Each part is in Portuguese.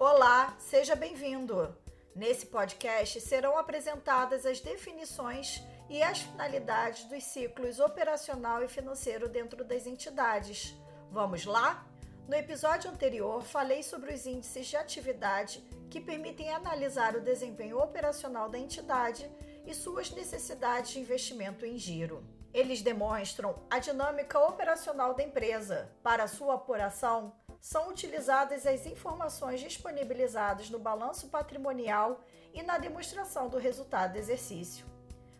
Olá, seja bem-vindo! Nesse podcast serão apresentadas as definições e as finalidades dos ciclos operacional e financeiro dentro das entidades. Vamos lá? No episódio anterior, falei sobre os índices de atividade que permitem analisar o desempenho operacional da entidade e suas necessidades de investimento em giro. Eles demonstram a dinâmica operacional da empresa. Para sua apuração, são utilizadas as informações disponibilizadas no balanço patrimonial e na demonstração do resultado do exercício.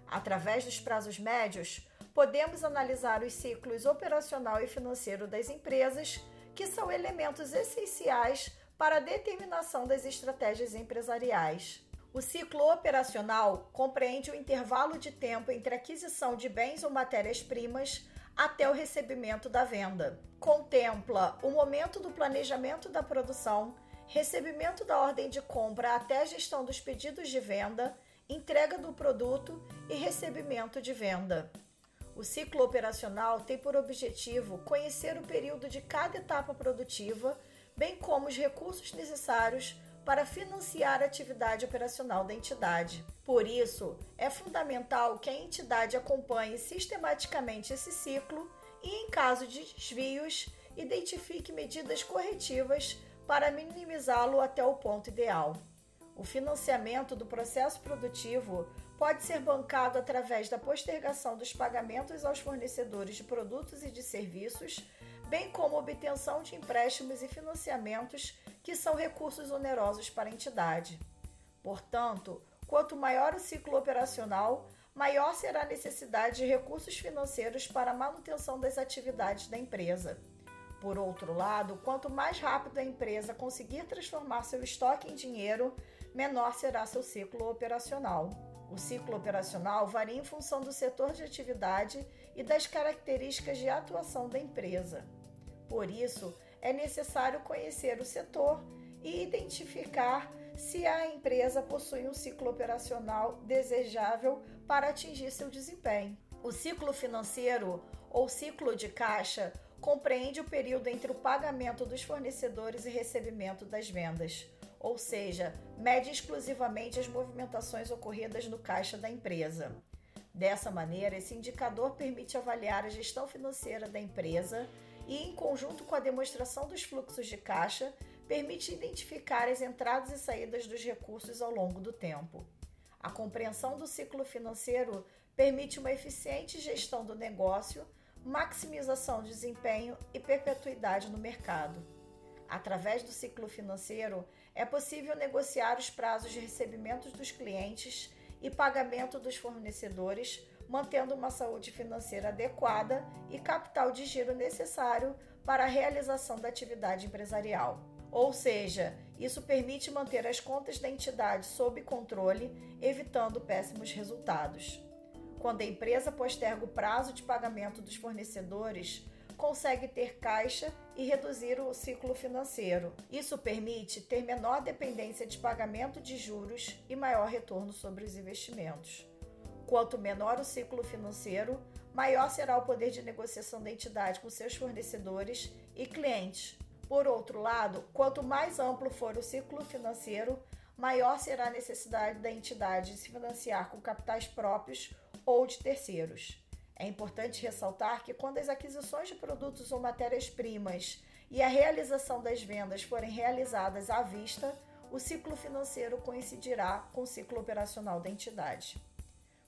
Através dos prazos médios, podemos analisar os ciclos operacional e financeiro das empresas que são elementos essenciais para a determinação das estratégias empresariais. O ciclo operacional compreende o intervalo de tempo entre aquisição de bens ou matérias-primas até o recebimento da venda. Contempla o momento do planejamento da produção, recebimento da ordem de compra até a gestão dos pedidos de venda, entrega do produto e recebimento de venda. O ciclo operacional tem por objetivo conhecer o período de cada etapa produtiva, bem como os recursos necessários para financiar a atividade operacional da entidade. Por isso, é fundamental que a entidade acompanhe sistematicamente esse ciclo e, em caso de desvios, identifique medidas corretivas para minimizá-lo até o ponto ideal. O financiamento do processo produtivo pode ser bancado através da postergação dos pagamentos aos fornecedores de produtos e de serviços, bem como obtenção de empréstimos e financiamentos que são recursos onerosos para a entidade. Portanto, quanto maior o ciclo operacional, maior será a necessidade de recursos financeiros para a manutenção das atividades da empresa. Por outro lado, quanto mais rápido a empresa conseguir transformar seu estoque em dinheiro, menor será seu ciclo operacional. O ciclo operacional varia em função do setor de atividade e das características de atuação da empresa. Por isso, é necessário conhecer o setor e identificar se a empresa possui um ciclo operacional desejável para atingir seu desempenho. O ciclo financeiro ou ciclo de caixa compreende o período entre o pagamento dos fornecedores e recebimento das vendas ou seja, mede exclusivamente as movimentações ocorridas no caixa da empresa. Dessa maneira, esse indicador permite avaliar a gestão financeira da empresa e, em conjunto com a demonstração dos fluxos de caixa, permite identificar as entradas e saídas dos recursos ao longo do tempo. A compreensão do ciclo financeiro permite uma eficiente gestão do negócio, maximização de desempenho e perpetuidade no mercado. Através do ciclo financeiro, é possível negociar os prazos de recebimento dos clientes e pagamento dos fornecedores, mantendo uma saúde financeira adequada e capital de giro necessário para a realização da atividade empresarial. Ou seja, isso permite manter as contas da entidade sob controle, evitando péssimos resultados. Quando a empresa posterga o prazo de pagamento dos fornecedores, consegue ter caixa e reduzir o ciclo financeiro. Isso permite ter menor dependência de pagamento de juros e maior retorno sobre os investimentos. Quanto menor o ciclo financeiro, maior será o poder de negociação da entidade com seus fornecedores e clientes. Por outro lado, quanto mais amplo for o ciclo financeiro, maior será a necessidade da entidade de se financiar com capitais próprios ou de terceiros. É importante ressaltar que quando as aquisições de produtos ou matérias-primas e a realização das vendas forem realizadas à vista, o ciclo financeiro coincidirá com o ciclo operacional da entidade.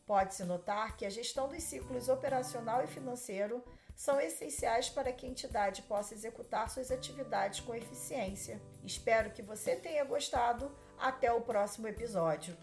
Pode-se notar que a gestão dos ciclos operacional e financeiro são essenciais para que a entidade possa executar suas atividades com eficiência. Espero que você tenha gostado. Até o próximo episódio.